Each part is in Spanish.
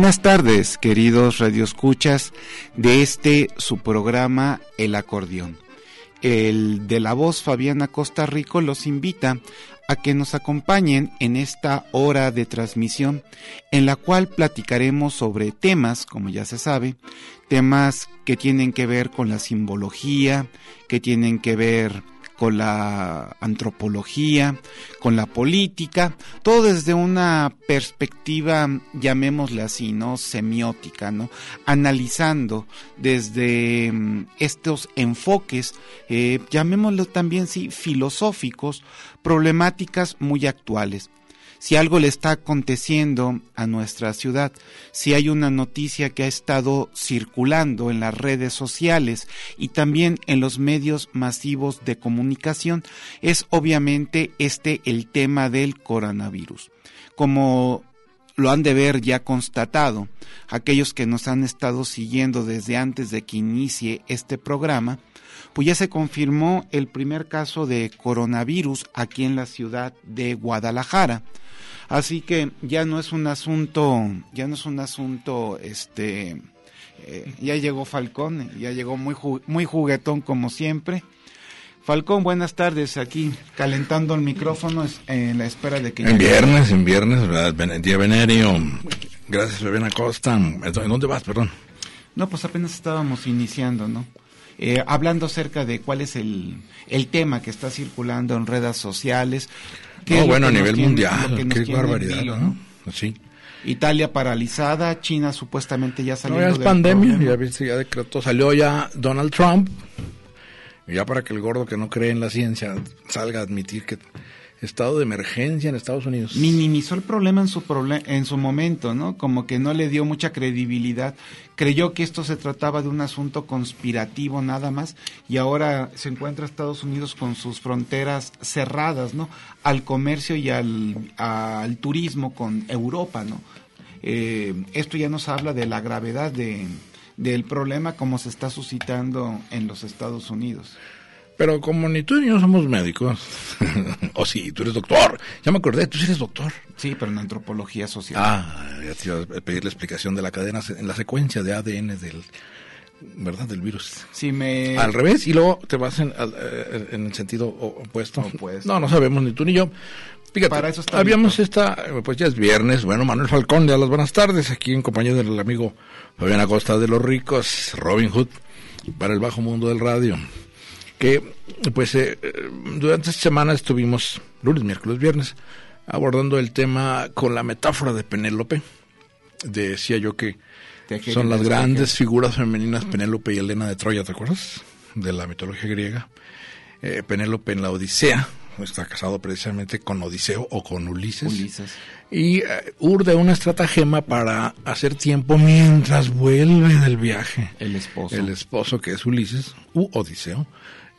Buenas tardes, queridos radioescuchas de este su programa El acordeón. El de la voz Fabiana Costa Rico los invita a que nos acompañen en esta hora de transmisión en la cual platicaremos sobre temas, como ya se sabe, temas que tienen que ver con la simbología, que tienen que ver con la antropología, con la política, todo desde una perspectiva, llamémosle así, ¿no? Semiótica, ¿no? Analizando desde mm, estos enfoques, eh, llamémoslo también, sí, filosóficos, problemáticas muy actuales si algo le está aconteciendo a nuestra ciudad, si hay una noticia que ha estado circulando en las redes sociales y también en los medios masivos de comunicación, es obviamente este el tema del coronavirus. Como lo han de ver ya constatado, aquellos que nos han estado siguiendo desde antes de que inicie este programa, pues ya se confirmó el primer caso de coronavirus aquí en la ciudad de Guadalajara. Así que ya no es un asunto, ya no es un asunto, este, eh, ya llegó Falcón, ya llegó muy, muy juguetón como siempre. Falcón, buenas tardes, aquí calentando el micrófono en la espera de que... En viernes, en viernes, ¿verdad? Día venerio. Gracias, Fabián Acosta. ¿En dónde vas, perdón? No, pues apenas estábamos iniciando, ¿no? Eh, hablando acerca de cuál es el, el tema que está circulando en redes sociales, no, bueno, a nivel mundial, qué barbaridad, ¿no? Sí. Italia paralizada, China supuestamente ya salió. No, ya es pandemia, ya, ya decretó, salió ya Donald Trump, ya para que el gordo que no cree en la ciencia salga a admitir que estado de emergencia en Estados Unidos. Minimizó el problema en su, en su momento, ¿no? Como que no le dio mucha credibilidad. Creyó que esto se trataba de un asunto conspirativo nada más y ahora se encuentra Estados Unidos con sus fronteras cerradas, ¿no? Al comercio y al, al turismo con Europa, ¿no? Eh, esto ya nos habla de la gravedad de, del problema como se está suscitando en los Estados Unidos. Pero como ni tú ni yo somos médicos, o sí, tú eres doctor, ya me acordé, tú eres doctor. Sí, pero en antropología social. Ah, ya te iba a pedir la explicación de la cadena, en la secuencia de ADN del, ¿verdad? Del virus. Sí, me... Al revés, y luego te vas en, eh, en el sentido opuesto. opuesto. No, no sabemos ni tú ni yo. Fíjate, Para eso está habíamos esta, pues ya es viernes, bueno, Manuel Falcón, ya las buenas tardes, aquí en compañía del amigo Fabián Acosta de los Ricos, Robin Hood, para el bajo mundo del radio que pues eh, durante esta semana estuvimos lunes, miércoles, viernes abordando el tema con la metáfora de Penélope. Decía yo que son las grandes figuras femeninas Penélope y Helena de Troya, ¿te acuerdas? De la mitología griega. Eh, Penélope en la Odisea, está casado precisamente con Odiseo o con Ulises. Ulises. Y eh, urde una estratagema para hacer tiempo mientras vuelve del viaje. El esposo. El esposo que es Ulises, u Odiseo.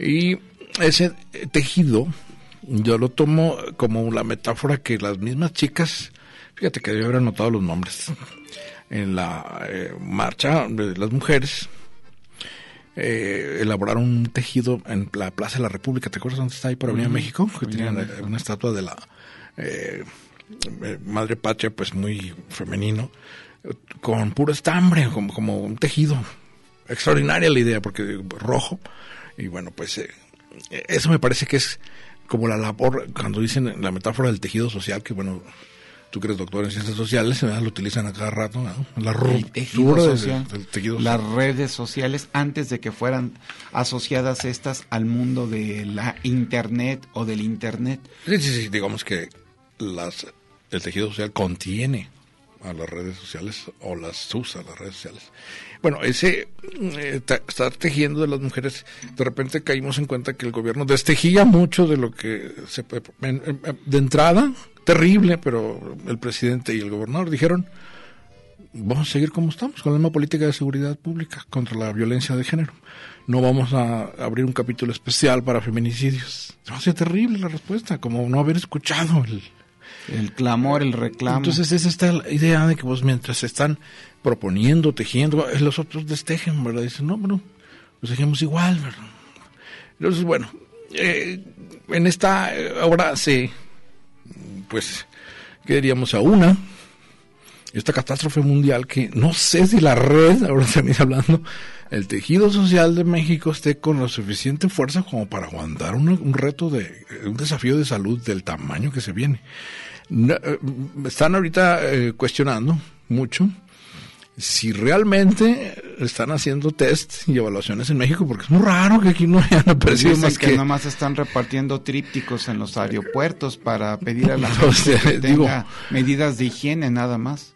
Y ese tejido yo lo tomo como la metáfora que las mismas chicas, fíjate que yo haber notado los nombres, en la eh, marcha de las mujeres, eh, elaboraron un tejido en la Plaza de la República, ¿te acuerdas dónde está ahí por Avenida México? Que tenían una estatua de la eh, Madre Patria, pues muy femenino, con puro estambre, como, como un tejido. Extraordinaria la idea, porque rojo, y bueno, pues eh, eso me parece que es como la labor, cuando dicen la metáfora del tejido social, que bueno, tú que eres doctor en ciencias sociales, lo utilizan a cada rato, la ruptura social, del, tejido social. Las redes sociales, antes de que fueran asociadas estas al mundo de la Internet o del Internet. Sí, sí, sí, digamos que las, el tejido social contiene a las redes sociales o las usa las redes sociales. Bueno, ese eh, estar tejiendo de las mujeres, de repente caímos en cuenta que el gobierno destejía mucho de lo que se de entrada, terrible, pero el presidente y el gobernador dijeron, vamos a seguir como estamos, con la misma política de seguridad pública contra la violencia de género. No vamos a abrir un capítulo especial para feminicidios. Va a ser terrible la respuesta, como no haber escuchado el, el clamor, el reclamo. Entonces es esta idea de que vos mientras están proponiendo, tejiendo, eh, los otros destejen, ¿verdad? Dicen, no, bueno, los dejemos igual, ¿verdad? Entonces, bueno, eh, en esta ahora se, pues, ¿qué diríamos? A una, esta catástrofe mundial que no sé si la red, ahora está hablando, el tejido social de México esté con la suficiente fuerza como para aguantar un, reto de, un desafío de salud del tamaño que se viene. Eh, están ahorita eh, cuestionando mucho si realmente están haciendo test y evaluaciones en México, porque es muy raro que aquí no hayan aparecido más que, que... nada más están repartiendo trípticos en los aeropuertos para pedir a la gente que tenga medidas de higiene nada más.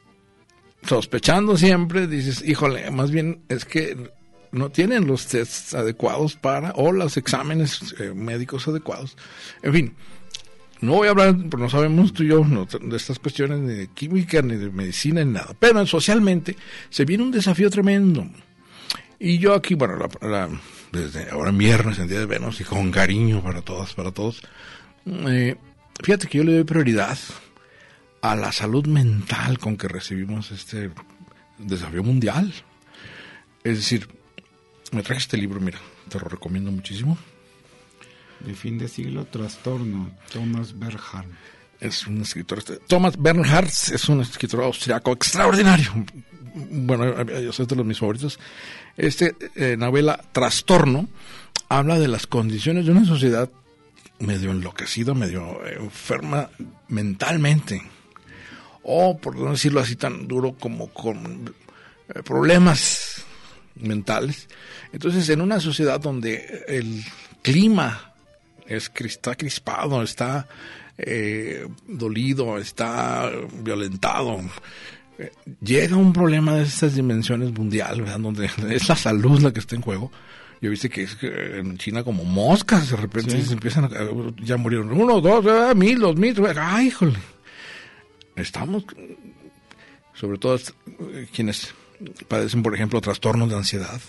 Sospechando siempre, dices, híjole, más bien es que no tienen los tests adecuados para, o los exámenes eh, médicos adecuados. En fin, no voy a hablar, pero no sabemos tú y yo de estas cuestiones ni de química, ni de medicina, ni nada. Pero socialmente se viene un desafío tremendo. Y yo aquí, bueno, desde ahora viernes, en Día de Venus, y con cariño para todas, para todos, eh, fíjate que yo le doy prioridad a la salud mental con que recibimos este desafío mundial. Es decir, me traje este libro, mira, te lo recomiendo muchísimo de fin de siglo, Trastorno, Thomas Bernhard. Es un escritor, este, Thomas Bernhard es un escritor austriaco extraordinario. Bueno, yo soy de los mis favoritos. Este eh, novela Trastorno habla de las condiciones de una sociedad medio enloquecida, medio enferma mentalmente. O, por no decirlo así tan duro, como con eh, problemas mentales. Entonces, en una sociedad donde el clima es, está crispado, está eh, dolido, está violentado. Eh, llega un problema de estas dimensiones mundial, donde es la salud la que está en juego. Yo viste que es en China como moscas, de repente se empiezan a, ya murieron uno, dos, ah, mil, dos mil, ay, híjole. Estamos, sobre todo eh, quienes padecen, por ejemplo, trastornos de ansiedad.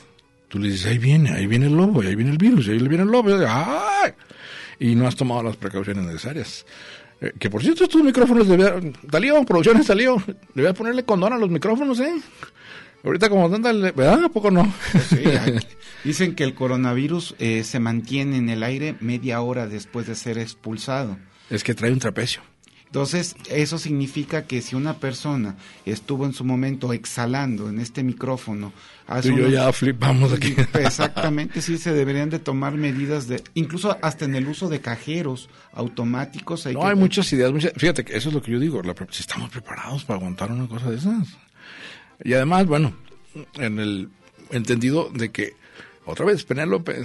Tú le dices, ahí viene, ahí viene el lobo, ahí viene el virus, ahí viene el lobo, ¡ay! Y no has tomado las precauciones necesarias. Eh, que por cierto, estos micrófonos, de Talío, producciones Talío, le voy a ponerle condón a los micrófonos, ¿eh? Ahorita como tanta, ¿verdad? ¿A poco no? dicen que el coronavirus eh, se mantiene en el aire media hora después de ser expulsado. Es que trae un trapecio. Entonces, eso significa que si una persona estuvo en su momento exhalando en este micrófono... Tú y yo ya flipamos aquí. Exactamente, sí, se deberían de tomar medidas de... Incluso hasta en el uso de cajeros automáticos. Hay no, hay muchas ideas. fíjate que eso es lo que yo digo. si estamos preparados para aguantar una cosa de esas. Y además, bueno, en el entendido de que, otra vez, Penélope,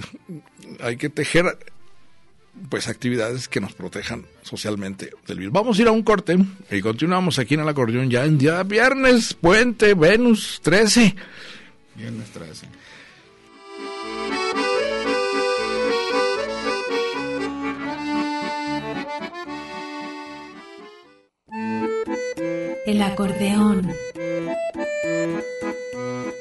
hay que tejer pues actividades que nos protejan socialmente del virus. Vamos a ir a un corte y continuamos aquí en el acordeón ya en día viernes, puente, Venus 13. Viernes 13. El acordeón.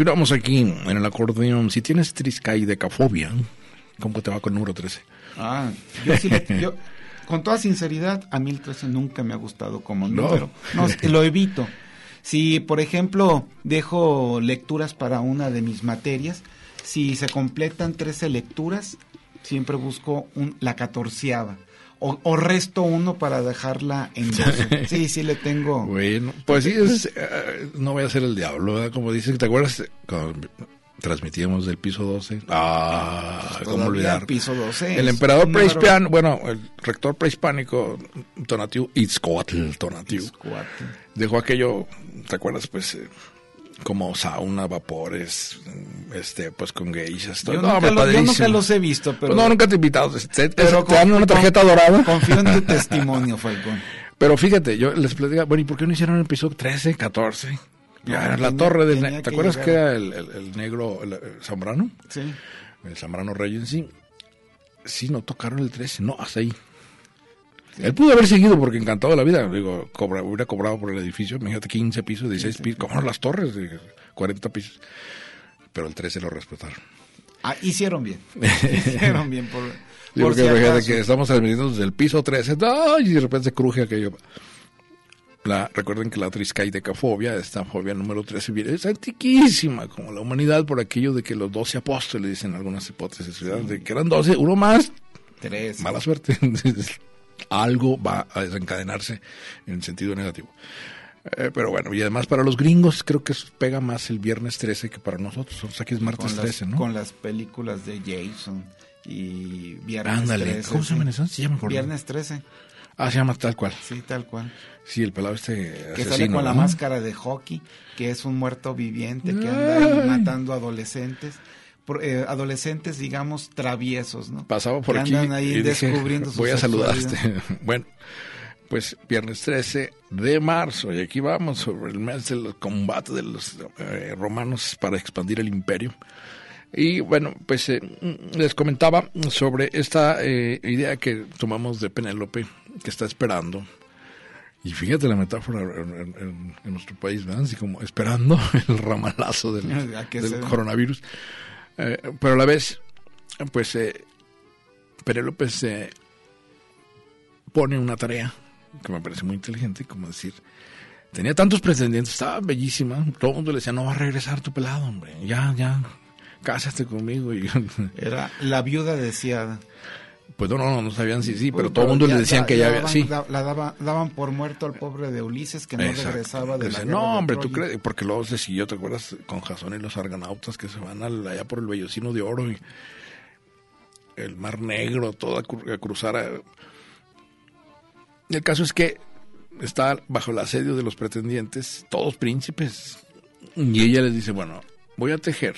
Continuamos aquí en el acordeón. Si tienes decafobia, ¿cómo te va con número 13? Ah, yo sí, yo, con toda sinceridad, a mí el 13 nunca me ha gustado como número. No, lo evito. Si, por ejemplo, dejo lecturas para una de mis materias, si se completan 13 lecturas, siempre busco un, la catorceava. O, o, resto uno para dejarla en 12. Sí, sí le tengo. Bueno, pues sí, es, uh, no voy a ser el diablo, ¿verdad? Como dices, ¿te acuerdas cuando transmitíamos del piso 12? Ah, Pues ¿cómo olvidar? El piso 12. El emperador prehispánico, bueno, el rector prehispánico, Tonatiu Itzcoatl Tonatiu, Cuatro. dejó aquello, ¿te acuerdas? Pues eh, como sauna, vapores, este, pues con geishas. todo. Yo, No, nunca lo- yo nunca los he visto, pero. No, nunca te he invitado. Te, pero te dan una tarjeta dorada. Confío en tu testimonio, Falcón. Pero fíjate, yo les platicaba, bueno, ¿y por qué no hicieron el episodio 13, 14? Ya No, la tenía- torre del... ¿Te que acuerdas llegar. que era el, el- el negro, el Zambrano? Sí. El Zambrano Regency. Sí, no tocaron el 13, no, hasta ahí. Él pudo haber seguido porque encantado de la vida. Digo, cobra, hubiera cobrado por el edificio, imagínate 15 pisos, 16 pisos, como las torres de 40 pisos. Pero el 13 lo respetaron. Ah, hicieron bien. Hicieron bien por. Digo por que si imagínate acaso. que estamos transmitiendo desde el piso 13, ¡ay! y de repente se cruje aquello. La, recuerden que la triscaidecafobia, esta fobia número 13, viene- es antiquísima, como la humanidad, por aquello de que los 12 apóstoles, dicen algunas hipótesis, ¿verdad? de que eran 12, uno más, Tres. mala suerte. Algo va a desencadenarse en sentido negativo. Eh, pero bueno, y además para los gringos creo que pega más el viernes 13 que para nosotros. O sea que es martes con, las, 13, ¿no? con las películas de Jason y Viernes Ándale, 13. ¿cómo se llaman esas? Sí, ya me acordé. Viernes 13, Ah, se llama tal cual. sí, tal cual. Sí, el pelado este Que asesino, sale con la ¿no? máscara de hockey, que es un muerto viviente que anda ahí matando adolescentes. Eh, adolescentes, digamos, traviesos, ¿no? Pasaba por que aquí andan ahí y dije, descubriendo su voy a saludar sexualidad. este. Bueno, pues viernes 13 de marzo y aquí vamos sobre el mes del combate de los eh, romanos para expandir el imperio. Y bueno, pues eh, les comentaba sobre esta eh, idea que tomamos de Penélope, que está esperando. Y fíjate la metáfora en, en- en- en nuestro país, ¿verdad? Así como esperando el ramalazo del, ¿A qué del se- coronavirus. Eh, pero a la vez, pues, eh, Penélope se pone una tarea que me parece muy inteligente, como decir, tenía tantos pretendientes, estaba bellísima, todo el mundo le decía, no va a regresar tu pelado, hombre, ya, ya, cásate conmigo. Y, Era la viuda deseada. Pues no, no, no sabían si sí, pero Uy, todo el mundo le ya- decían que ya había, daban, sí. da- la daba- daban por muerto al pobre de Ulises que no Exacto. regresaba de la Dice, guerra no, de hombre, tú Troya". crees, porque luego se siguió, ¿te acuerdas? Con Jasón y los argonautas que se van al- allá por el Bellocino de Oro y el Mar Negro, todo a, cru- a cruzar. a- El caso es que está bajo el asedio de los pretendientes, todos príncipes, y ella les dice, bueno, voy a tejer.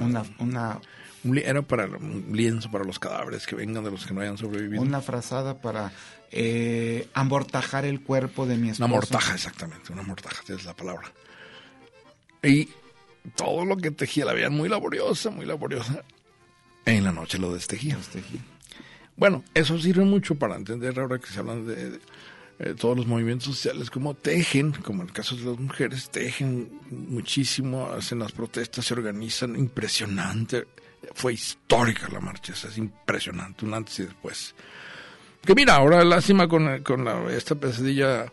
Una, una, un era para un lienzo para los cadáveres que vengan de los que no hayan sobrevivido. una frazada para eh, amortajar el cuerpo de mi esposo. Una mortaja, exactamente, una mortaja, esa es la palabra. Y todo lo que tejía la veían muy laboriosa, muy laboriosa. En la noche lo destejía. Este, Bueno, eso sirve mucho para entender ahora que se hablan de, de, eh, todos los movimientos sociales, como tejen, como en el caso de las mujeres, tejen muchísimo, hacen las protestas, se organizan, impresionante. Fue histórica la marcha, es impresionante, un antes y después. Que mira, ahora lástima con, con la- esta pesadilla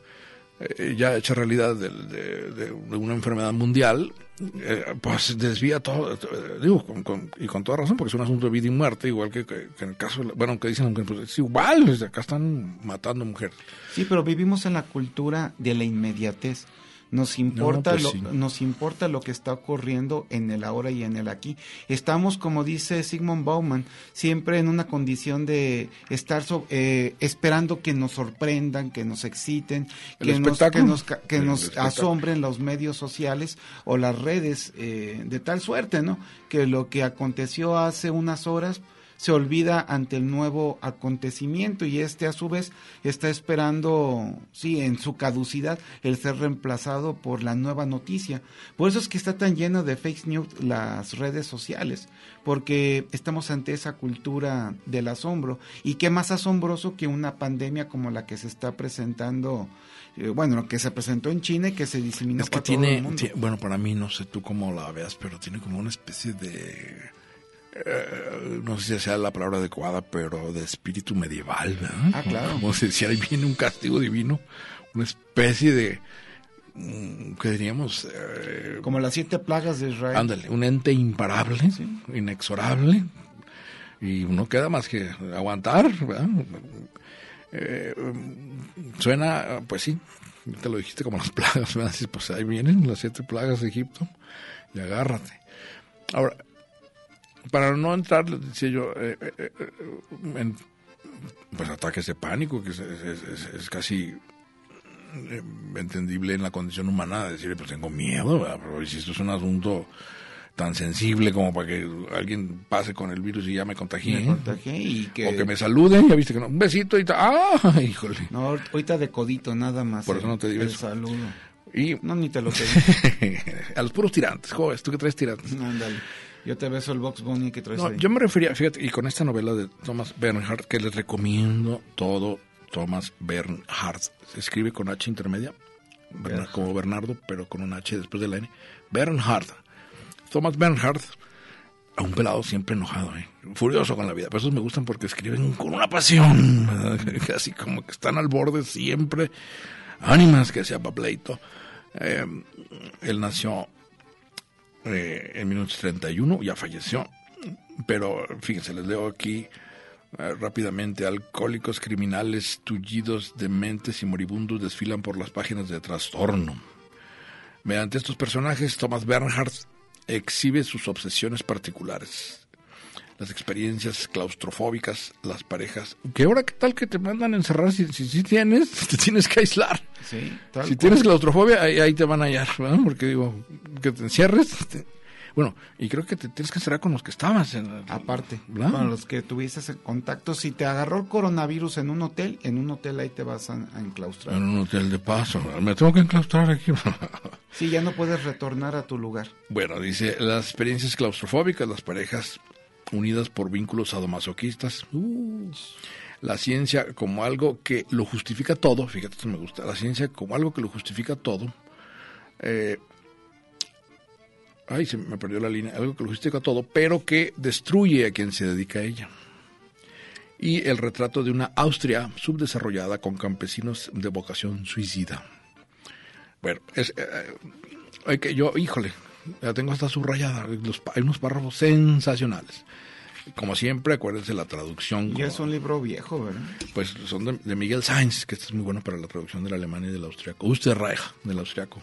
eh, ya hecha realidad de, de- una enfermedad mundial, eh, pues desvía todo, eh, digo, con- con- y con toda razón, porque es un asunto de vida y muerte, igual que, en el caso, bueno, que dicen, pues, es igual, acá están matando mujeres. Sí, pero vivimos en la cultura de la inmediatez. Nos importa, pues lo, sí. nos importa lo que está ocurriendo en el ahora y en el aquí. Estamos, como dice Sigmund Bauman, siempre en una condición de estar so- eh, esperando que nos sorprendan, que nos exciten, que nos, que nos, que asombren los medios sociales o las redes eh, de tal suerte, ¿no? Que lo que aconteció hace unas horas se olvida ante el nuevo acontecimiento y este a su vez está esperando, sí, en su caducidad, el ser reemplazado por la nueva noticia. Por eso es que está tan lleno de fake news las redes sociales, porque estamos ante esa cultura del asombro. Y qué más asombroso que una pandemia como la que se está presentando, eh, bueno, lo que se presentó en China y que se diseminó Es que para todo tiene, el mundo. bueno, para mí, no sé tú cómo la veas, pero tiene como una especie de, eh, no sé si sea la palabra adecuada, pero de espíritu medieval, ¿verdad? Ah, claro. Como si si ahí viene un castigo divino, una especie de, mm, ¿qué diríamos? Eh, Como las siete plagas de Israel. ándale, un ente imparable, inexorable, y no queda más que aguantar, ¿verdad? Eh, suena, pues sí, te lo dijiste como las plagas, ¿verdad? Pues ahí vienen las siete plagas de Egipto, y agárrate. Ahora, para no entrar, decía yo, eh, eh, eh, en pues ataques de pánico, que es, es- es- es casi eh, entendible en la condición humana decir, pues tengo miedo, ¿verdad? pero si esto es un asunto tan sensible como para que alguien pase con el virus y ya me contagié y que... o que me saluden, ya viste que no, un besito y tal, ¡ah! Híjole. No, ahorita de codito nada más. Por eso no te di el saludo. Y No, ni te lo pedí. a los puros tirantes, jóvenes, tú que traes tirantes. Ándale. Yo te beso el Box Bunny que traes No, ahí. yo me refería, fíjate, y con esta novela de Thomas Bernhardt, que les recomiendo todo, Thomas Bernhardt, se escribe con H intermedia, como Bernardo, pero con un H después de la N. Bernhardt. Thomas Bernhardt, a un pelado siempre enojado, ¿eh? furioso con la vida. Pero esos me gustan porque escriben con una pasión, casi como que están al borde siempre. Ánimas que sea papleito. Eh, él nació eh, en 1931, ya falleció. Pero fíjense, les leo aquí eh, rápidamente. Alcohólicos, criminales, tullidos, dementes y moribundos desfilan por las páginas de trastorno. Mediante estos personajes, Thomas Bernhardt exhibe sus obsesiones particulares. Las experiencias claustrofóbicas, las parejas. ¿Qué ahora qué tal que te mandan a encerrar si, si, si tienes? Te tienes que aislar. Sí, tal Si cual. tienes claustrofobia, ahí, ahí te van a hallar, ¿verdad? Porque digo, que te encierres. te- Bueno, y creo que te tienes que encerrar con los que estabas. En, Aparte, ¿verdad? con los que tuviste ese contacto, si te agarró el coronavirus en un hotel, en un hotel ahí te vas a, a enclaustrar. En un hotel de paso. Me tengo que enclaustrar aquí. Sí, ya no puedes retornar a tu lugar. bueno, dice, las experiencias claustrofóbicas, las parejas unidas por vínculos sadomasoquistas. Uh, la ciencia como algo que lo justifica todo. Fíjate, esto me gusta. La ciencia como algo que lo justifica todo. Eh, ay, se me perdió la línea. Algo que lo justifica todo, pero que destruye a quien se dedica a ella. Y el retrato de una Austria subdesarrollada con campesinos de vocación suicida. Bueno, es, eh, hay que yo, híjole, la tengo hasta subrayada. Los hay unos párrafos sensacionales. Como siempre, acuérdense la traducción. Y como- es un libro viejo, ¿verdad? pues son de, de Miguel Sainz, que este es muy bueno para la traducción del alemán y del austriaco. Österreich, del austriaco.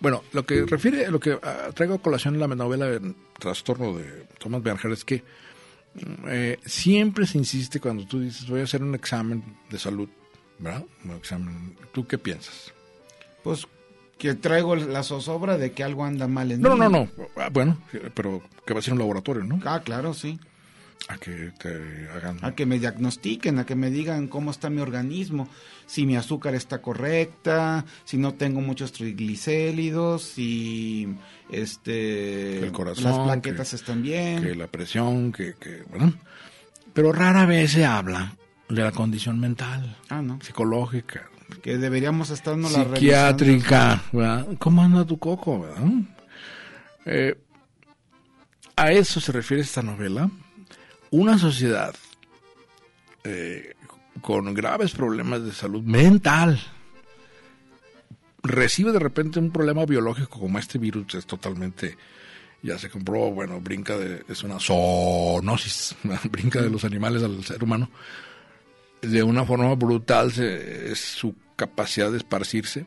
Bueno, lo que refiere, lo que ah, traigo a colación en la novela de Trastorno de Thomas Bernhardt es que mm, eh, siempre se insiste cuando tú dices voy a hacer un examen de salud, ¿verdad? Un examen. ¿Tú qué piensas? Pues que traigo la zozobra de que algo anda mal en No, mí. no, no, no. Ah, Bueno, pero que va a ser un laboratorio, ¿no? Ah, claro, sí. A que te hagan. A que me diagnostiquen, a que me digan cómo está mi organismo, si mi azúcar está correcta, si no tengo muchos triglicéridos, si este el corazón, las plaquetas que- están bien. que la presión, que, que, bueno. Pero rara vez se habla de la condición mental, Ah, no. psicológica, Que deberíamos estarnos la psiquiátrica, ¿verdad? ¿Cómo anda tu coco, verdad? Eh, a eso se refiere esta novela. Una sociedad eh, con graves problemas de salud mental recibe de repente un problema biológico como este virus es totalmente ya se comprobó, bueno, brinca de, es una zoonosis, brinca de los animales al ser humano. De una forma brutal se- es su capacidad de esparcirse.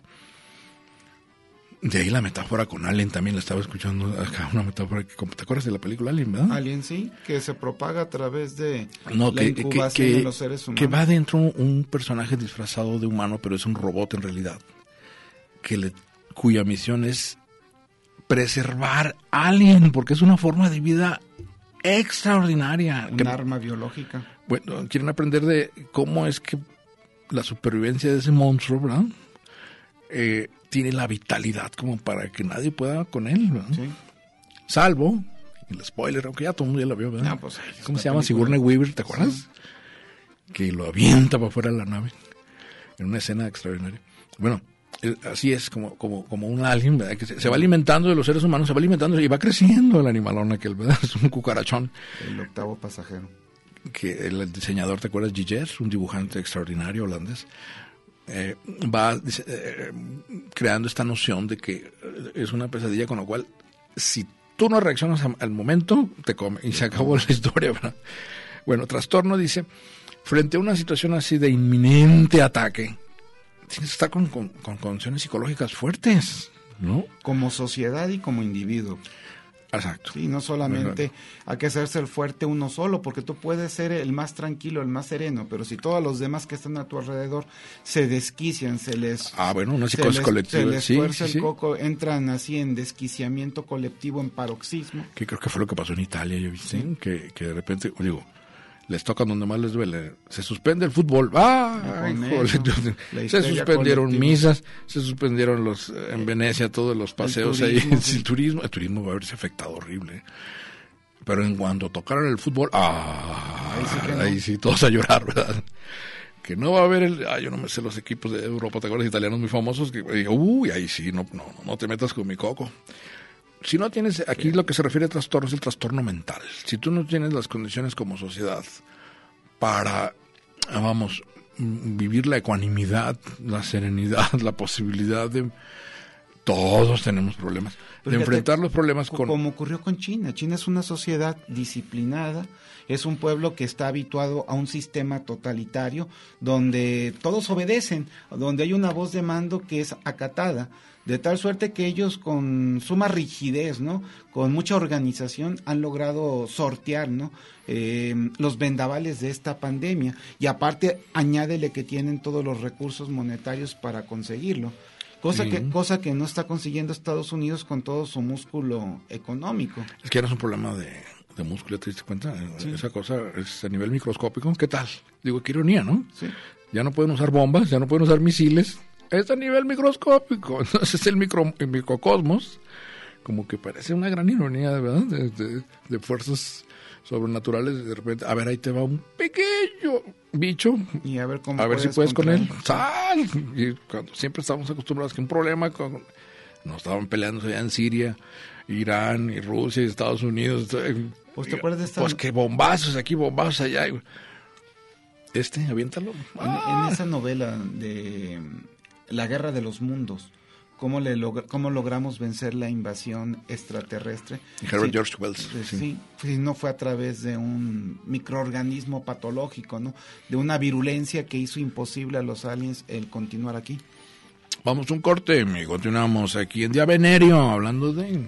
De ahí la metáfora con Alien también la estaba escuchando acá, una metáfora que, ¿te acuerdas de la película Alien, verdad? Alien sí, que se propaga a través de No, la que, incubación que- de los seres humanos. que va dentro un personaje disfrazado de humano, pero es un robot en realidad, que le, cuya misión es preservar alien, porque es una forma de vida extraordinaria. Un arma biológica. bueno, quieren aprender de cómo es que la supervivencia de ese monstruo, ¿verdad? Eh, tiene la vitalidad como para que nadie pueda con él, ¿verdad? Sí. Salvo, el spoiler, aunque ya todo el mundo ya lo vio, ¿verdad? Ah, pues, ¿Cómo se llama? Sigourney Weaver, ¿te acuerdas? Que lo avienta para afuera de la nave en una escena extraordinaria. Bueno, eh, así es como, como, como un alien, ¿verdad? Que se, se va alimentando de los seres humanos, se va alimentando y va creciendo el animalón aquel, ¿verdad? Es un cucarachón El octavo pasajero. que el diseñador, ¿te acuerdas? Giger, un dibujante extraordinario holandés. Eh, va eh, creando esta noción de que es una pesadilla, con lo cual, si tú no reaccionas al momento, te come y se acabó la historia. Bueno, trastorno dice, frente a una situación así de inminente ataque, tienes que estar con, con, con condiciones psicológicas fuertes, ¿no? Como sociedad y como individuo. Exacto. Sí, no solamente hay que hacerse el fuerte uno solo, porque tú puedes ser el más tranquilo, el más sereno, pero si todos los demás que están a tu alrededor se desquician, se les... Ah, bueno, una psicosis colectiva. Se les fuerza el coco, entran así en desquiciamiento colectivo, en paroxismo. Que creo que fue lo que pasó en Italia, yo viste, que, que de repente, digo, les toca donde más les duele. Se suspende el fútbol. ¡Ah! se suspendieron misas, se suspendieron los en Venecia todos los paseos ahí. El turismo, el turismo va a haberse afectado horrible. Pero en cuanto tocaron el fútbol, ¡ah! Ahí sí, todos a llorar, ¿verdad? Que no va a haber el. Ah, yo no me sé los equipos de Europa, ¿te acuerdas? Italianos muy famosos. Que, uy, ahí sí, no, no, no te metas con mi coco si no tienes, aquí lo que se refiere a trastorno es el trastorno mental. Si tú no tienes las condiciones como sociedad para, vamos, vivir la ecuanimidad, la serenidad, la posibilidad de... Todos tenemos problemas. de enfrentar los problemas con... Como ocurrió con China. China es una sociedad disciplinada, es un pueblo que está habituado a un sistema totalitario donde todos obedecen, donde hay una voz de mando que es acatada de tal suerte que ellos con suma rigidez, ¿no? Con mucha organización han logrado sortear, ¿no? Eh, los vendavales de esta pandemia y aparte añádele que tienen todos los recursos monetarios para conseguirlo. Cosa, que, cosa que no está consiguiendo Estados Unidos con todo su músculo económico. Es que era un problema de, músculo, ¿te diste cuenta? Esa cosa es a nivel microscópico. ¿Qué tal? Digo, qué ironía, ¿no? Sí. Ya no pueden usar bombas, ya no pueden usar misiles, es a nivel microscópico. Entonces el, micro, el microcosmos, como que parece una gran ironía, ¿verdad? De, de, fuerzas sobrenaturales. De repente, a ver, ahí te va un pequeño bicho. Y a ver cómo A ver si puedes con él. ¡Sal! Y cuando siempre estamos acostumbrados que un problema con... Nos estaban peleando allá en Siria, Irán, y Rusia, y Estados Unidos. Pues te acuerdas de esta... Pues que bombazos aquí, bombazos allá. Este, aviéntalo. en esa novela de la guerra de los mundos. ¿Cómo, le cómo logramos vencer la invasión extraterrestre? Herbert George Wells. Sí, sí. no fue a través de un microorganismo patológico, ¿no? De una virulencia que hizo imposible a los aliens el continuar aquí. Vamos un corte y continuamos aquí en Día Venerio hablando de...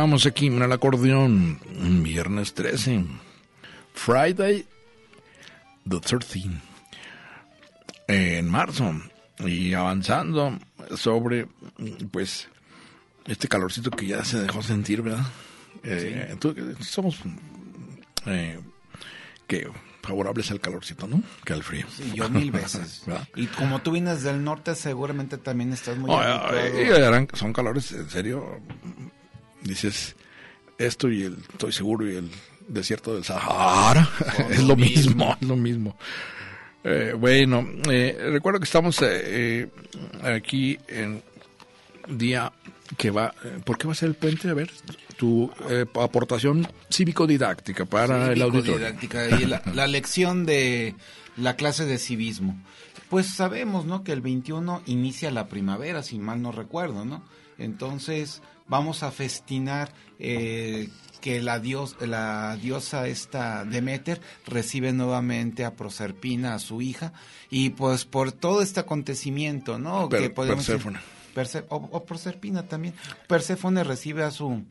Continuamos aquí en el acordeón, viernes 13, Friday the 13, en marzo, y avanzando sobre, pues, este calorcito que ya se dejó sentir, ¿verdad? Eh, somos eh, que favorables al calorcito, ¿no? Que al frío. Sí, yo mil veces. y como tú vienes del norte, seguramente también estás muy Son calores, en serio, dices, esto y el, estoy seguro, y el desierto del Sahara, es lo mismo, es lo mismo. Eh, bueno, eh, recuerdo que estamos eh, aquí en día que va, ¿por qué va a ser el puente? A ver, tu aportación cívico-didáctica para el auditorio. didáctica y la, la, lección de la clase de civismo. Pues sabemos, ¿no? Que el 21 inicia la primavera, si mal no recuerdo, ¿no? Entonces vamos a festinar que la, dios, la diosa esta Demeter recibe nuevamente a Proserpina, a su hija, y pues por todo este acontecimiento, ¿no? Per- que podemos decir-. Perse- o, o Proserpina también. Perséfone recibe a su,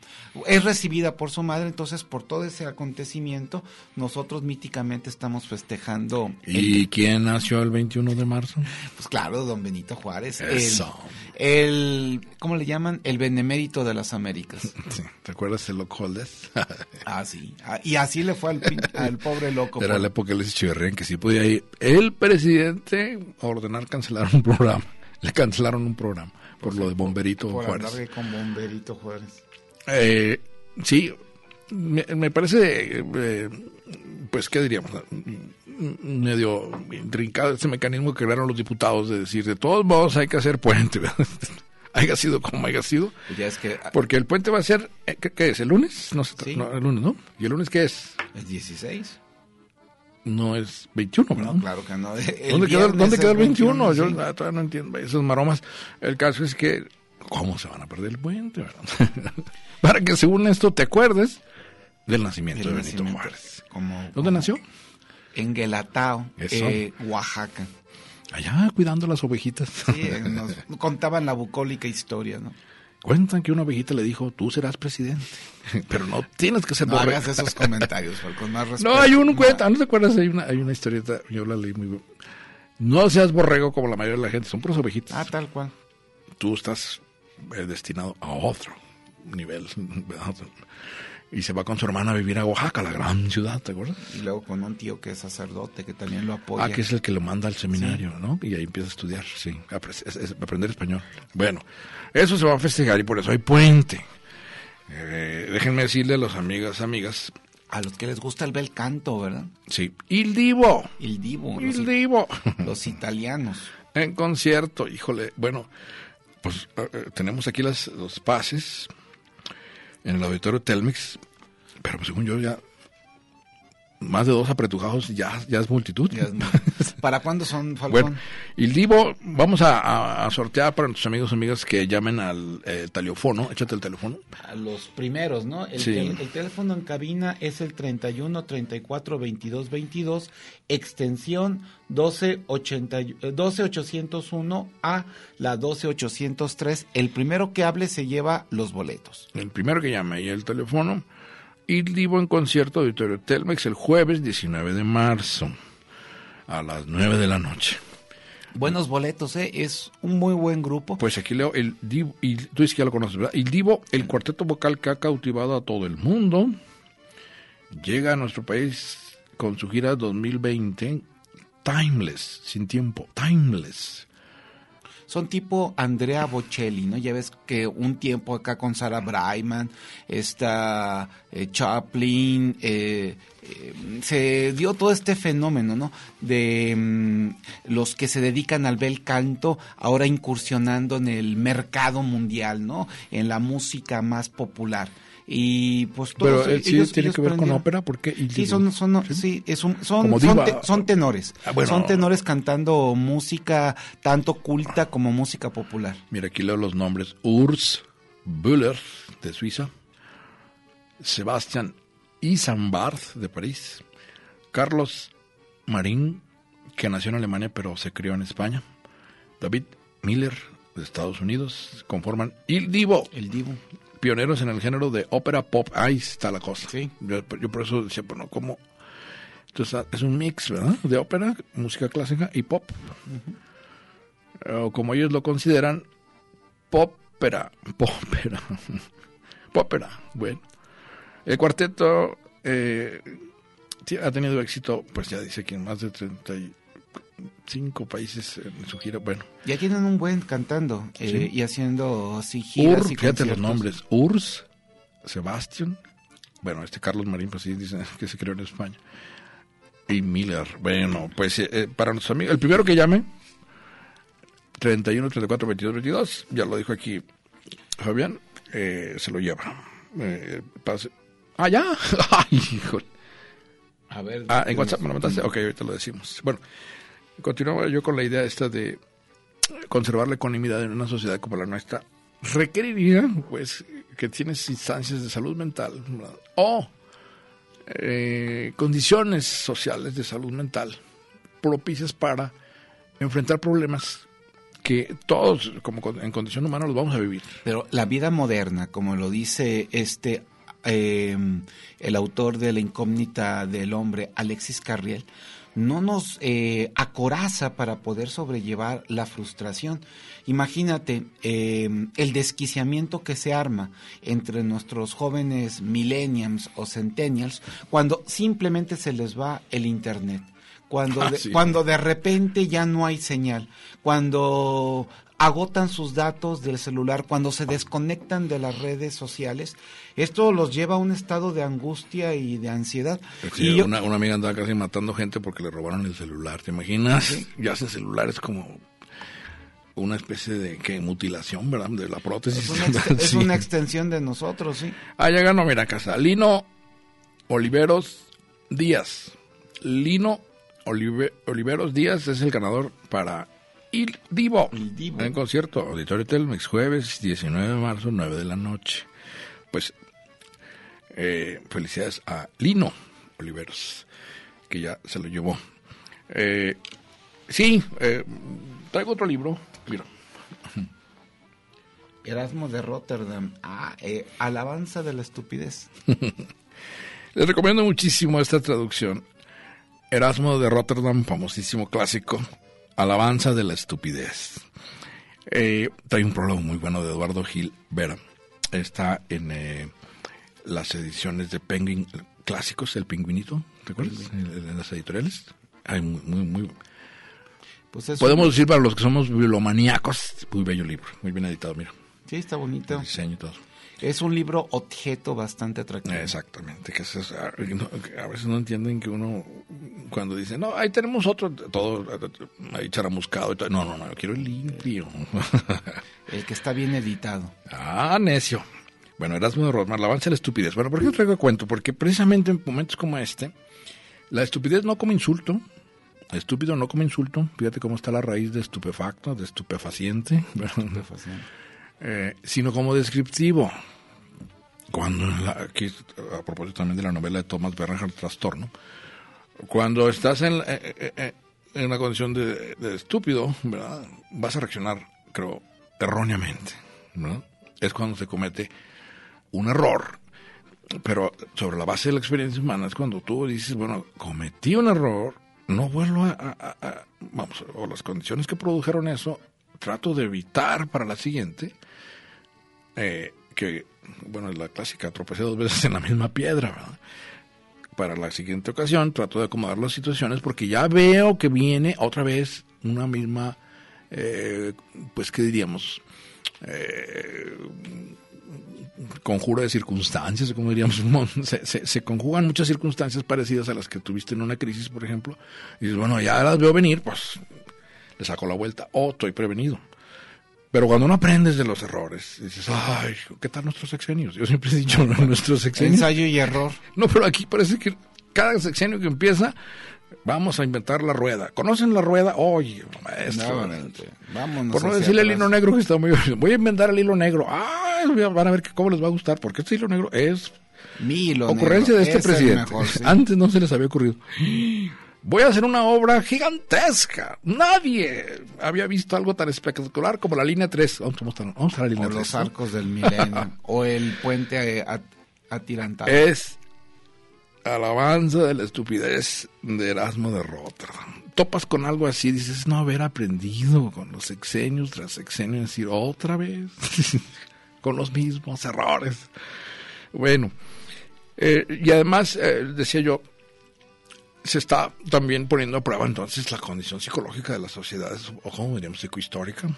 es recibida por su madre, entonces por todo ese acontecimiento nosotros míticamente estamos festejando, ¿Y quién nació el 21 de marzo? pues claro, don Benito Juárez, el, Eso. el, ¿cómo le llaman? El benemérito de las Américas. Sí, ¿Te acuerdas de Loco Holders? Ah, sí. Ah, y así le fue al, al pobre loco. Era por- la época de Luis Echeverría en que sí podía ir el presidente a ordenar cancelar un programa. Le cancelaron un programa por lo de Bomberito por Juárez. andar con Bomberito Juárez. Eh, sí, me, me parece, eh, pues, ¿qué diríamos? Medio intrincado ese mecanismo que crearon los diputados de decir, de todos modos hay que hacer puente, ¿verdad? haya sido como haya sido, ya es que ah, porque el puente va a ser, eh, ¿qué, qué es? ¿El lunes? No, sé, Sí. no, el lunes, ¿no? ¿Y el lunes qué es? es 16. No es 21, ¿verdad? No, claro que no. El ¿Dónde quedó, ¿dónde quedó el 21? Yo sí. ah, todavía no entiendo esas maromas. El caso es que, ¿cómo se van a perder el puente? verdad? Para que según esto te acuerdes del nacimiento El de Benito nacimiento, Juárez. como- ¿Dónde como nació? En Guelatao, eh, Oaxaca. Allá, cuidando las ovejitas. Sí, nos contaban la bucólica historia, ¿no? Cuentan que una ovejita le dijo, tú serás presidente. Pero no tienes que ser No borrego. hagas esos comentarios, con más respeto. No, hay un cuenta, ¿no te acuerdas? Hay una, hay una historieta, yo la leí muy bien. No seas borrego como la mayoría de la gente, son puras ovejitas. Ah, tal cual. tú estás eh, destinado a otro nivel. Y se va con su hermana a vivir a Oaxaca, la gran ciudad, ¿te acuerdas? Y luego con un tío que es sacerdote, que también lo apoya. Ah, que es el que lo manda al seminario, ¿no? Y ahí empieza a estudiar, sí, a aprender español. Bueno, eso se va a festejar y por eso hay puente. Eh, déjenme decirle a los amigas, amigas, A los que les gusta el bel canto, ¿verdad? sí, Il Divo, El divo, los, Il Divo, los italianos. en concierto, híjole, bueno, pues eh, eh, tenemos aquí las, los pases en el auditorio Telmex, pero pues, según yo ya más de dos apretujados ya, ya es multitud. Ya es muy- ¿Para cuándo son, Falcón? Bueno, y Divo, vamos a, a- a sortear para nuestros amigos y amigas que llamen al eh, teléfono, échate el teléfono. A los primeros, ¿no? El, Sí. tel- el teléfono en cabina es el 31 34 22 22, extensión 12, 80 y- eh, 12 801 a la 12 803. El primero que hable se lleva los boletos. El primero que llame y el teléfono. Y Divo en concierto auditorio Telmex el jueves 19 de marzo a las 9 de la noche. Buenos boletos, ¿eh? Es un muy buen grupo. Pues aquí leo el Divo, y tú dices que ya lo conoces, ¿verdad? El Divo, el cuarteto vocal que ha cautivado a todo el mundo, llega a nuestro país con su gira 2020, Timeless, sin tiempo, Timeless. Son tipo Andrea Bocelli, ¿no? Ya ves que un tiempo acá con Sarah Brightman, está eh, Chaplin, eh, eh, se dio todo este fenómeno, ¿no? De mm, los que se dedican al bel canto, ahora incursionando en el mercado mundial, ¿no? En la música más popular. Y pues Pero todos eh, sí ellos- tiene ellos que ver con ópera, porque Sí, son, son, sí, es un- son, son, te- son tenores. Ah, bueno. Son tenores cantando música tanto culta como música popular. Mira, aquí leo los nombres. Urs Bühler, de Suiza. Sebastian Isambard, de París. Carlos Marín, que nació en Alemania pero se crió en España. David Miller, de Estados Unidos. Conforman Il Divo, El divo. Pioneros en el género de ópera pop. Ahí está la cosa. Sí. Yo, yo por eso decía, bueno, ¿cómo? Entonces es un mix, ¿verdad? De ópera, música clásica y pop. O como ellos lo consideran, popera. Popera. popera. Bueno. El cuarteto eh, ha tenido éxito, pues ya dice que en más de 35 países en su gira. Bueno, Ya tienen un buen cantando eh, Sí. y haciendo así giras Ur, y fíjate los conciertos. nombres, Urs, Sebastián, bueno, este Carlos Marín, pues sí, dicen que se creó en España, y Miller, bueno, pues eh, eh, para nuestros amigos, el primero que llame, 31, 34, 22, 22, ya lo dijo aquí Fabián, eh, se lo lleva. Eh, pase. Ah, ya, ay, híjole. A ver. Ah, en WhatsApp me lo mandaste. Ok, ahorita lo decimos. Bueno, continuaba yo con la idea esta de conservar la ecuanimidad en una sociedad como la nuestra. Requeriría, pues, que tienes instancias de salud mental o eh, condiciones sociales de salud mental propicias para enfrentar problemas que todos, como en condición humana, los vamos a vivir. Pero la vida moderna, como lo dice este eh, el autor de La incógnita del hombre, Alexis Carriel, no nos eh, acoraza para poder sobrellevar la frustración. Imagínate eh, el desquiciamiento que se arma entre nuestros jóvenes millennials o centennials cuando simplemente se les va el internet. Cuando, Ah, de, sí. cuando de repente ya no hay señal, cuando agotan sus datos del celular, cuando se desconectan de las redes sociales, esto los lleva a un estado de angustia y de ansiedad. Sí, y yo- una, amiga andaba casi matando gente porque le robaron el celular, ¿te imaginas? Ya ese celular es como una especie de ¿qué? mutilación, ¿verdad? De la prótesis. es, una, ex- es Sí. una extensión de nosotros, sí. Ah, ya ganó, mira, casa. Lino Oliveros Díaz. Lino Olive- Oliveros Díaz es el ganador para Il Divo. Il Divo. En concierto, Auditorio Telmex, jueves 19 de marzo, 9 de la noche. Pues, eh, felicidades a Lino Oliveros, que ya se lo llevó. Eh, sí, eh, traigo otro libro. Mira, Erasmo de Rotterdam. Ah, alabanza de la estupidez. Les recomiendo muchísimo esta traducción. Erasmo de Rotterdam, famosísimo clásico. Alabanza de la estupidez. Eh, trae un prólogo muy bueno de Eduardo Gil Vera. Está en eh, las ediciones de Penguin clásicos, El Pingüinito, ¿te acuerdas? En, las editoriales. Hay muy, muy, muy- Pues es Podemos decir para los que somos bibliomaníacos, muy bello libro, muy bien editado, mira, Sí, está bonito. el diseño y todo. Es un libro objeto bastante atractivo. Exactamente, que, es- a no- que a veces no entienden que uno, cuando dice, no, ahí tenemos otro, todo ahí charamuscado, y todo. no, no, no, yo quiero el limpio. El que está bien editado. ah, necio. Bueno, Erasmo de Rosmar, la avance la estupidez. Bueno, ¿por qué traigo a cuento? Porque precisamente en momentos como este, la estupidez no como insulto, estúpido no como insulto, fíjate cómo está la raíz de estupefacto, de estupefaciente, ¿verdad? eh, sino como descriptivo. Cuando, la- aquí, a propósito también de la novela de Thomas Bernhard, Trastorno, cuando estás en, eh, eh, eh, en una condición de, de estúpido, ¿verdad? vas a reaccionar, creo, erróneamente. ¿verdad? Es cuando se comete un error. Pero sobre la base de la experiencia humana es cuando tú dices, bueno, cometí un error, no vuelvo a, vamos, o las condiciones que produjeron eso, trato de evitar para la siguiente, eh, que, bueno, es la clásica, tropecé dos veces en la misma piedra, ¿verdad? Para la siguiente ocasión trato de acomodar las situaciones porque ya veo que viene otra vez una misma, eh, pues, ¿qué diríamos? Eh, conjuro de circunstancias, como diríamos, se, se- se conjugan muchas circunstancias parecidas a las que tuviste en una crisis, por ejemplo, y dices, bueno, ya las veo venir, pues le saco la vuelta, o estoy prevenido. Pero cuando no aprendes de los errores, dices, ay, ¿qué tal nuestros sexenios? Yo siempre he dicho, nuestros sexenios. Ensayo y error. No, pero aquí parece que cada sexenio que empieza, vamos a inventar la rueda. ¿Conocen la rueda? Oye, maestro. Vámonos. Por no decirle el hilo negro que está muy... Voy a inventar el hilo negro. Ah, van a ver que cómo les va a gustar, porque este hilo negro es Mi hilo ocurrencia negro. de este Es presidente. mejor, sí. Antes no se les había ocurrido. Voy a hacer una obra gigantesca. Nadie había visto algo tan espectacular como la línea 3. Vamos a la línea O 3. los ¿no? arcos del milenio. o el puente at- atirantado. Es alabanza de la estupidez de Erasmo de Rotterdam. Topas con algo así, dices, no haber aprendido con los sexenios tras sexenios, decir otra vez, con los mismos errores. Bueno, eh, y además, eh, decía yo, se está también poniendo a prueba entonces la condición psicológica de las sociedades, o como diríamos, psicohistórica.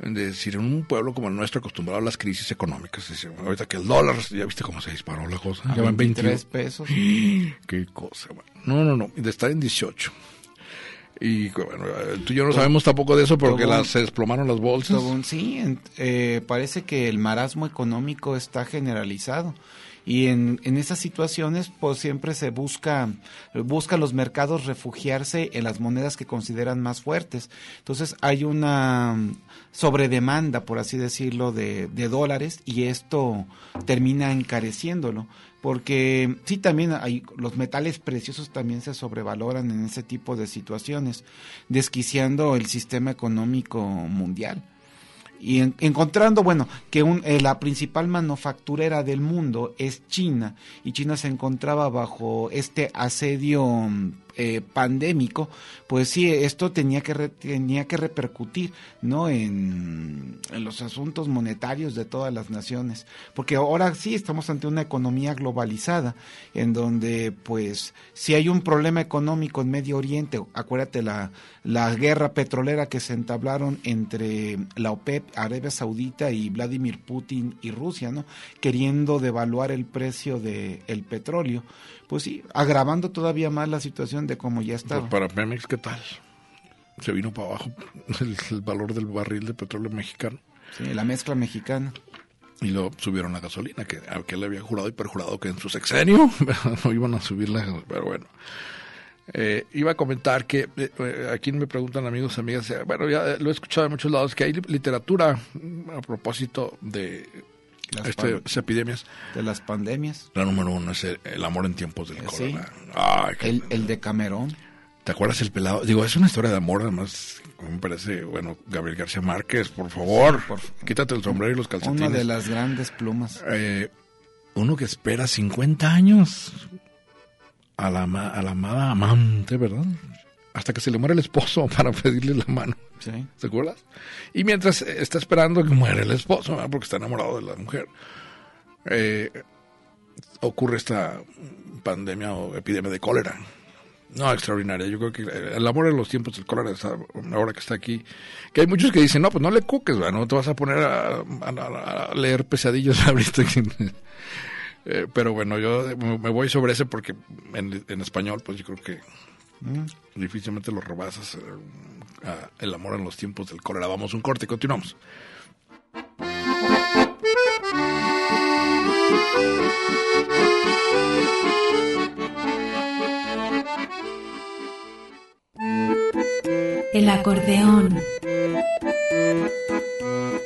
Es decir, en un pueblo como el nuestro, acostumbrado a las crisis económicas, decir, ahorita que el dólar, ya viste cómo se disparó la cosa, ya van 23 22. pesos. Qué cosa, bueno. No, no, no, de estar en 18. Y bueno, tú y yo no sabemos tampoco de eso porque las, se desplomaron las bolsas. Sí, eh, parece que el marasmo económico está generalizado. Y en, esas situaciones, pues siempre se busca, buscan los mercados refugiarse en las monedas que consideran más fuertes. Entonces hay una sobredemanda, por así decirlo, de, de dólares y esto termina encareciéndolo porque sí también hay los metales preciosos también se sobrevaloran en ese tipo de situaciones, desquiciando el sistema económico mundial y encontrando, bueno, que un, eh, la principal manufacturera del mundo es China y China se encontraba bajo este asedio eh, pandémico, pues sí, esto tenía que, tenía que repercutir, ¿no? En, en, los asuntos monetarios de todas las naciones, porque ahora sí estamos ante una economía globalizada, en donde, pues, si hay un problema económico en Medio Oriente, acuérdate la, la guerra petrolera que se entablaron entre la OPEP, Arabia Saudita y Vladimir Putin y Rusia, ¿no? Queriendo devaluar el precio del el petróleo pues sí, agravando todavía más la situación de cómo ya estaba. Pues para Pemex, ¿qué tal? Se vino para abajo el, valor del barril de petróleo mexicano. Sí, la mezcla mexicana. Y lo subieron la gasolina, que que le había jurado y perjurado que en su sexenio no iban a subirla, pero bueno. Eh, iba a comentar que eh, aquí me preguntan amigos y amigas, eh, bueno, ya lo he escuchado de muchos lados, que hay literatura a propósito de este, epidemias. De las pandemias. La número uno es el, amor en tiempos del sí. el, el, de Camerón. ¿Te acuerdas el pelado? Digo, es una historia de amor, además, me parece, bueno, Gabriel García Márquez, por favor, quítate el sombrero y los calcetines. Una de las grandes plumas. Eh, uno que espera 50 años a la, a la amada amante, ¿verdad? Hasta que se le muere el esposo para pedirle la mano. Sí. ¿Te acuerdas? Y mientras está esperando que muere el esposo, porque está enamorado de la mujer, eh, ocurre esta pandemia o epidemia de cólera. No, extraordinaria. Yo creo que el amor en los tiempos del cólera, ahora que está aquí, que hay muchos que dicen, no, pues no le cuques, no te vas a poner a, leer pesadillas ahorita. eh, pero bueno, yo me voy sobre ese porque en, en español, pues yo creo que Mm. Difícilmente lo rebasas eh, el amor en los tiempos del cólera. Vamos un corte y continuamos. El acordeón.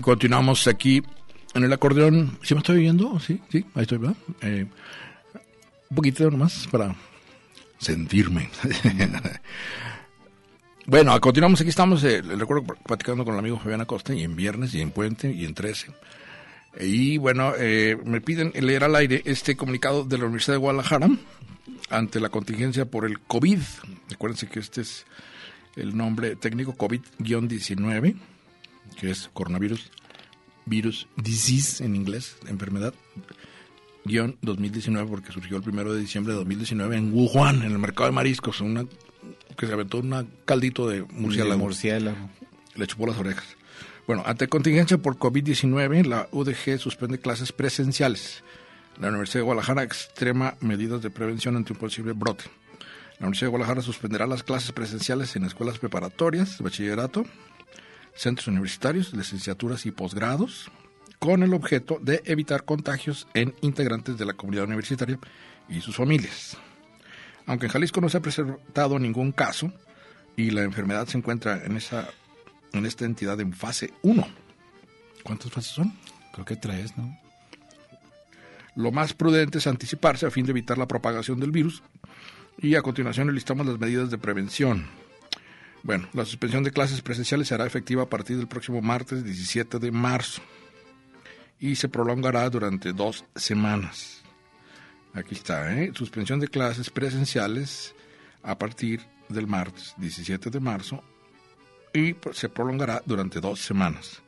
Continuamos aquí en el acordeón. ¿Sí me estoy viendo? Sí, sí, ahí estoy, ¿verdad? Eh, un poquito nomás para sentirme. bueno, continuamos, aquí estamos, eh, recuerdo platicando con el amigo Fabián Acosta, y en viernes, y en Puente, y en 13. Y bueno, eh, me piden leer al aire este comunicado de la Universidad de Guadalajara ante la contingencia por el COVID. Acuérdense que este es el nombre técnico COVID-19 que es coronavirus, virus disease en inglés, enfermedad, guion 2019, porque surgió el primero de diciembre de 2019 en Wuhan, en el mercado de mariscos, una, que se aventó un caldito de murciélago. murciélago. Le chupó las orejas. Bueno, ante contingencia por COVID-19, la UDG suspende clases presenciales. La Universidad de Guadalajara extrema medidas de prevención ante un posible brote. La Universidad de Guadalajara suspenderá las clases presenciales en escuelas preparatorias bachillerato, centros universitarios, licenciaturas y posgrados, con el objeto de evitar contagios en integrantes de la comunidad universitaria y sus familias. Aunque en Jalisco no se ha presentado ningún caso y la enfermedad se encuentra en, esa, en esta entidad en fase 1. ¿Cuántas fases son? Creo que tres, ¿no? Lo más prudente es anticiparse a fin de evitar la propagación del virus y a continuación listamos las medidas de prevención. Bueno, la suspensión de clases presenciales será efectiva a partir del próximo martes 17 de marzo y se prolongará durante dos semanas. Aquí está, ¿eh? suspensión de clases presenciales a partir del martes 17 de marzo y se prolongará durante dos semanas.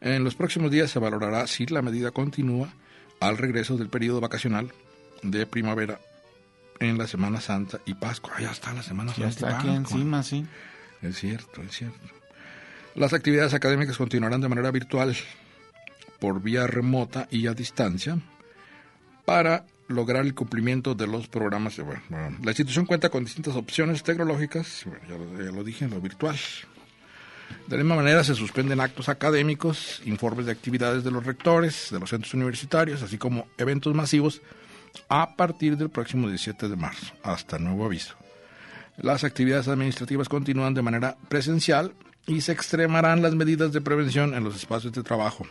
En los próximos días se valorará si la medida continúa al regreso del periodo vacacional de primavera en la Semana Santa y Pascua. Ya está la Semana Ya Santa. y está aquí Pascua. encima, sí. Es cierto, es cierto. Las actividades académicas continuarán de manera virtual, por vía remota y a distancia, para lograr el cumplimiento de los programas. de- bueno, la institución cuenta con distintas opciones tecnológicas, bueno, ya, lo, ya lo dije, en lo virtual. De la misma manera se suspenden actos académicos, informes de actividades de los rectores, de los centros universitarios, así como eventos masivos a partir del próximo 17 de marzo, hasta nuevo aviso. Las actividades administrativas continúan de manera presencial y se extremarán las medidas de prevención en los espacios de trabajo.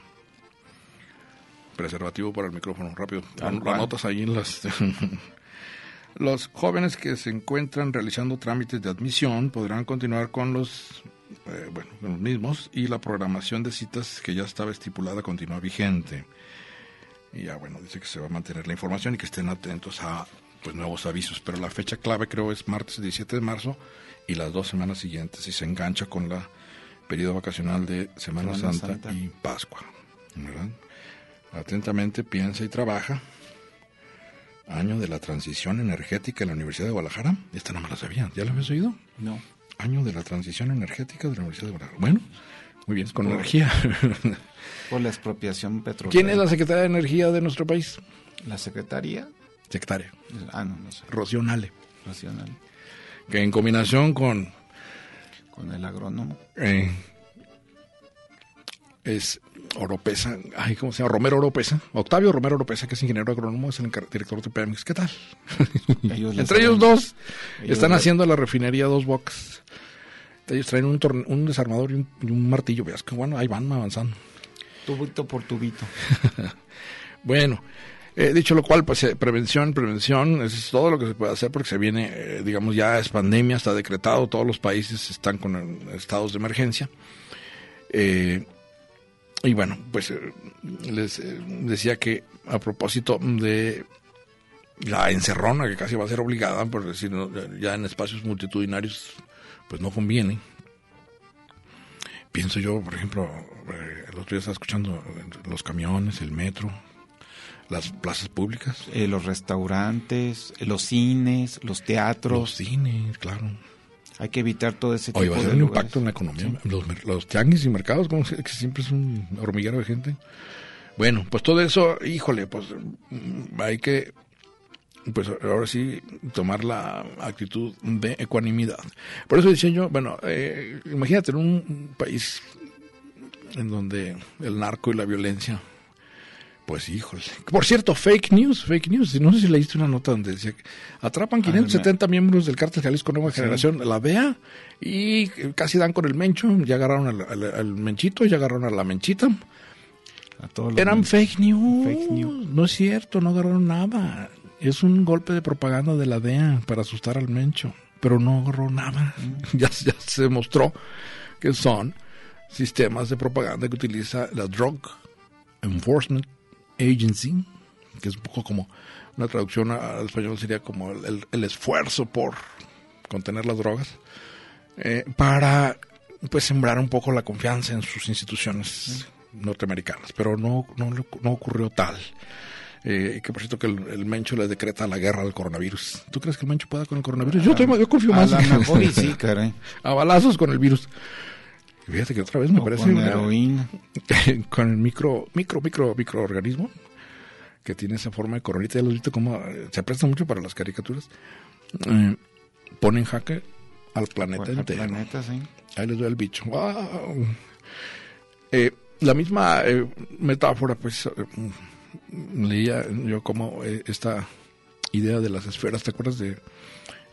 Preservativo para el micrófono, rápido. Lo anotas ahí en las... los jóvenes que se encuentran realizando trámites de admisión podrán continuar con los, eh, bueno, con los mismos y la programación de citas que ya estaba estipulada continúa vigente. Y ya, bueno, dice que se va a mantener la información y que estén atentos a pues, nuevos avisos. Pero la fecha clave creo es martes 17 de marzo y las dos semanas siguientes y se engancha con la periodo vacacional de Semana, Semana Santa, Santa. y Pascua. ¿verdad? Atentamente piensa y trabaja. Año de la transición energética en la Universidad de Guadalajara. Esta no me la sabía. ¿Ya la habías oído? No. Año de la transición energética de la Universidad de Guadalajara. Bueno, muy bien, con Por- energía. Por la expropiación petrolera. ¿Quién es la secretaria de Energía de nuestro país? La secretaría? Secretaria. Ah, no, no sé. Rocío Nale. Nacional. Que en combinación con Con el agrónomo. eh, es Oropesa, ay, ¿cómo se llama? Romero Oropesa, Octavio Romero Oropesa, que es ingeniero agrónomo, es el director de Pemex. ¿Qué tal? Ellos Entre ellos dos ellos están haciendo la refinería Dos Bocas. Ellos traen un desarmador y un, y un martillo. Veas que bueno, ahí van avanzando. Tubito por tubito. Bueno, eh, dicho lo cual, pues eh, prevención, prevención, es todo lo que se puede hacer porque se viene, eh, digamos, ya es pandemia, está decretado, todos los países están con eh, estados de emergencia. Eh, y bueno, pues les decía que a propósito de la encerrona, que casi va a ser obligada, por decir, ya en espacios multitudinarios, pues no conviene. Pienso yo, por ejemplo, el otro día estaba escuchando los camiones, el metro, las plazas públicas, Eh, los restaurantes, los cines, los teatros. los cines, claro. Hay que evitar todo ese tipo Oye, va a de ser un lugares. impacto en la economía. Los, mer- los tianguis y mercados, como que que siempre es un hormiguero de gente. Bueno, pues todo eso, híjole, pues mm, hay que, pues ahora sí, tomar la actitud de ecuanimidad. Por eso decía yo, bueno, eh, imagínate en un país en donde el narco y la violencia, pues híjole. Por cierto, fake news, fake news. No sé si leíste una nota donde decía que atrapan 570 miembros del cártel Jalisco Nueva Generación, la DEA, y casi dan con el mencho, ya agarraron al, al- al menchito, ya agarraron a la menchita. A todos los Eran fake news. Fake news. No es cierto, no agarraron nada. Es un golpe de propaganda de la DEA para asustar al mencho, pero no agarró nada. ya, ya se demostró que son sistemas de propaganda que utiliza la Drug Enforcement Agency, que es un poco como una traducción al español sería como el, esfuerzo por contener las drogas, eh, para pues sembrar un poco la confianza en sus instituciones norteamericanas, pero no, no, ocurrió tal. Eh, que por cierto que el, el Mencho le decreta la guerra al coronavirus. ¿Tú crees que el Mencho pueda con el coronavirus? Yo, tengo- yo confío A más lo en- mejor y sí, caray. a balazos con el virus. Fíjate que otra vez me O parece con una- heroína. con el micro, micro, micro, microorganismo que tiene esa forma de coronita, ya lo visto como eh, se presta mucho para las caricaturas, eh, pone en jaque al planeta Al entero. planeta, sí. Ahí les doy el bicho. ¡Wow! Eh, la misma eh, metáfora, pues, mm, leía yo como esta idea de las esferas, ¿te acuerdas de?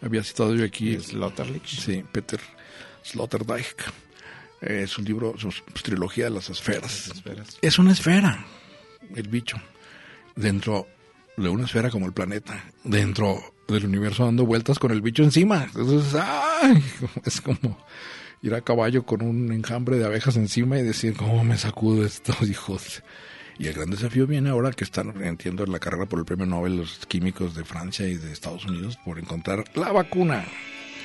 Había citado yo aquí Slaughterlich. Sí, Peter Sloterdijk. Eh, su libro, su, su trilogía de las esferas. Las esferas. Es una esfera, el bicho. Dentro de una esfera como el planeta. Dentro del universo dando vueltas con el bicho encima. Entonces, ¡ay! es como ir a caballo con un enjambre de abejas encima y decir, ¿cómo me sacudo estos hijos? Y el gran desafío viene ahora que están, entiendo, en la carrera por el premio Nobel los químicos de Francia y de Estados Unidos por encontrar la vacuna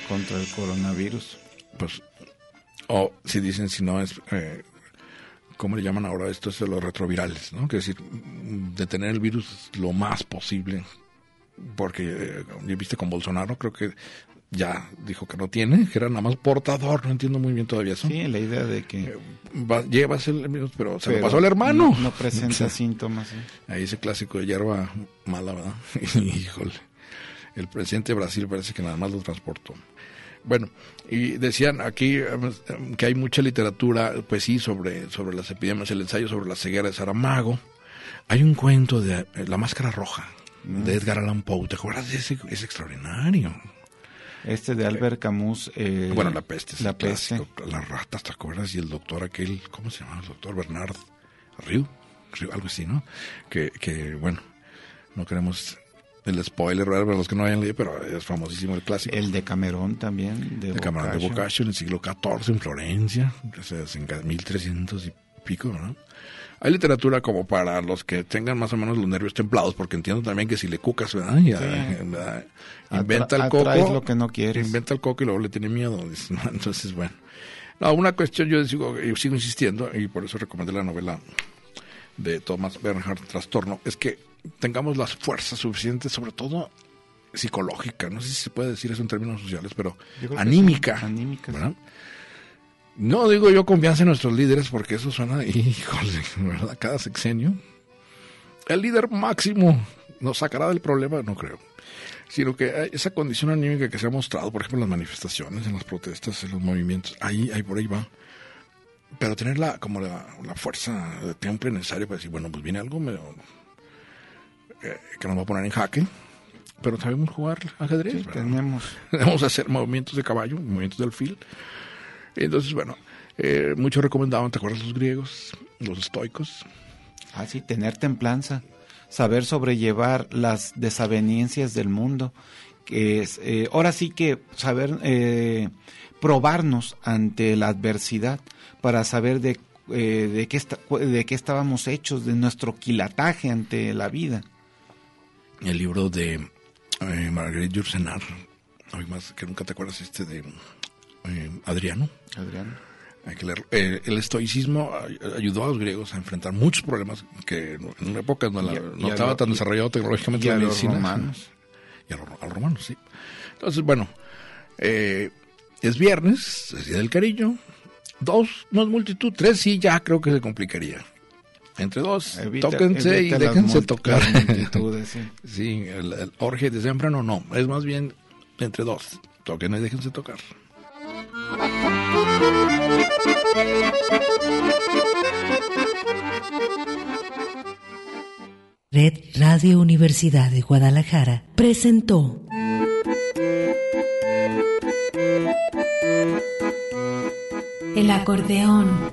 contra el coronavirus. Pues, o si dicen si no es, eh, ¿cómo le llaman ahora esto? Es de los retrovirales, ¿no? Que es decir, detener el virus lo más posible. Porque, eh, viste con Bolsonaro, creo que ya dijo que no tiene, que era nada más portador, no entiendo muy bien todavía eso. Sí, la idea de que Eh, va- llevas el virus, pero se lo pasó al hermano. No, no presenta síntomas. ¿sí? Ahí ese clásico de hierba mala, ¿verdad? Híjole. El presidente de Brasil parece que nada más lo transportó. Bueno, y decían aquí eh, que hay mucha literatura, pues sí, sobre, sobre las epidemias, el ensayo sobre la ceguera de Saramago. Hay un cuento de eh, La Máscara Roja, de Edgar Allan Poe. ¿Te acuerdas de ese? Es extraordinario. Este de Albert Camus. eh, bueno, La Peste es La el peste. clásico. Las ratas, ¿te acuerdas? Y el doctor aquel, ¿cómo se llama? El doctor Bernard Riu, algo así, ¿no? Que, que, bueno, no queremos el spoiler para los que no hayan leído, pero es famosísimo el clásico. El de Camerón también. De de Camarón de Boccaccio. En el siglo XIV en Florencia, o sea, es en 1300 y pico, ¿no? Hay literatura como para los que tengan más o menos los nervios templados, porque entiendo también que si le cucas, ¿verdad? Ya, Sí. ¿verdad? Atra- Inventa el coco. lo que no quieres. Inventa el coco y luego le tiene miedo. Entonces, bueno. No, una cuestión yo sigo, yo sigo insistiendo, y por eso recomendé la novela de Thomas Bernhard, Trastorno, es que tengamos las fuerzas suficientes, sobre todo psicológica, no sé si se puede decir eso en términos sociales, pero anímica. sí, anímica, sí. ¿verdad? No digo yo confianza en nuestros líderes porque eso suena, híjole, ¿verdad? Cada sexenio. El líder máximo nos sacará del problema, no creo. Sino que hay esa condición anímica que se ha mostrado, por ejemplo, en las manifestaciones, en las protestas, en los movimientos, ahí, ahí por ahí va. Pero tener la, como la, la fuerza de tiempo necesaria para decir, bueno, pues viene algo medio, eh, que nos va a poner en jaque, pero sabemos jugar ajedrez. Sí, tenemos. Vamos a hacer movimientos de caballo, movimientos de alfil. Entonces, bueno, eh, muchos recomendaban, ¿te acuerdas los griegos, los estoicos? Ah, sí, tener templanza, saber sobrellevar las desavenencias del mundo, que es, eh, ahora sí que saber eh, probarnos ante la adversidad para saber de, eh, de, qué esta- de qué estábamos hechos, de nuestro quilataje ante la vida. El libro de eh, hoy más que nunca te acuerdas este de eh, Adriano. Adrián. Hay que leerlo. Eh, el estoicismo ay- ayudó a los griegos a enfrentar muchos problemas que en una época no, la- Y a- no y a estaba lo- tan desarrollado tecnológicamente y a la los medicina. romanos. Y a los, a los romanos, sí. Entonces, bueno, eh, es viernes, es Día del Cariño. Dos, no es multitud. Tres, sí, ya creo que se complicaría. Entre dos, Evita- tóquense evita y déjense tocar. sí. sí, el, el orge de temprano no, es más bien entre dos. Toquen y déjense tocar. Red Radio Universidad de Guadalajara presentó El acordeón.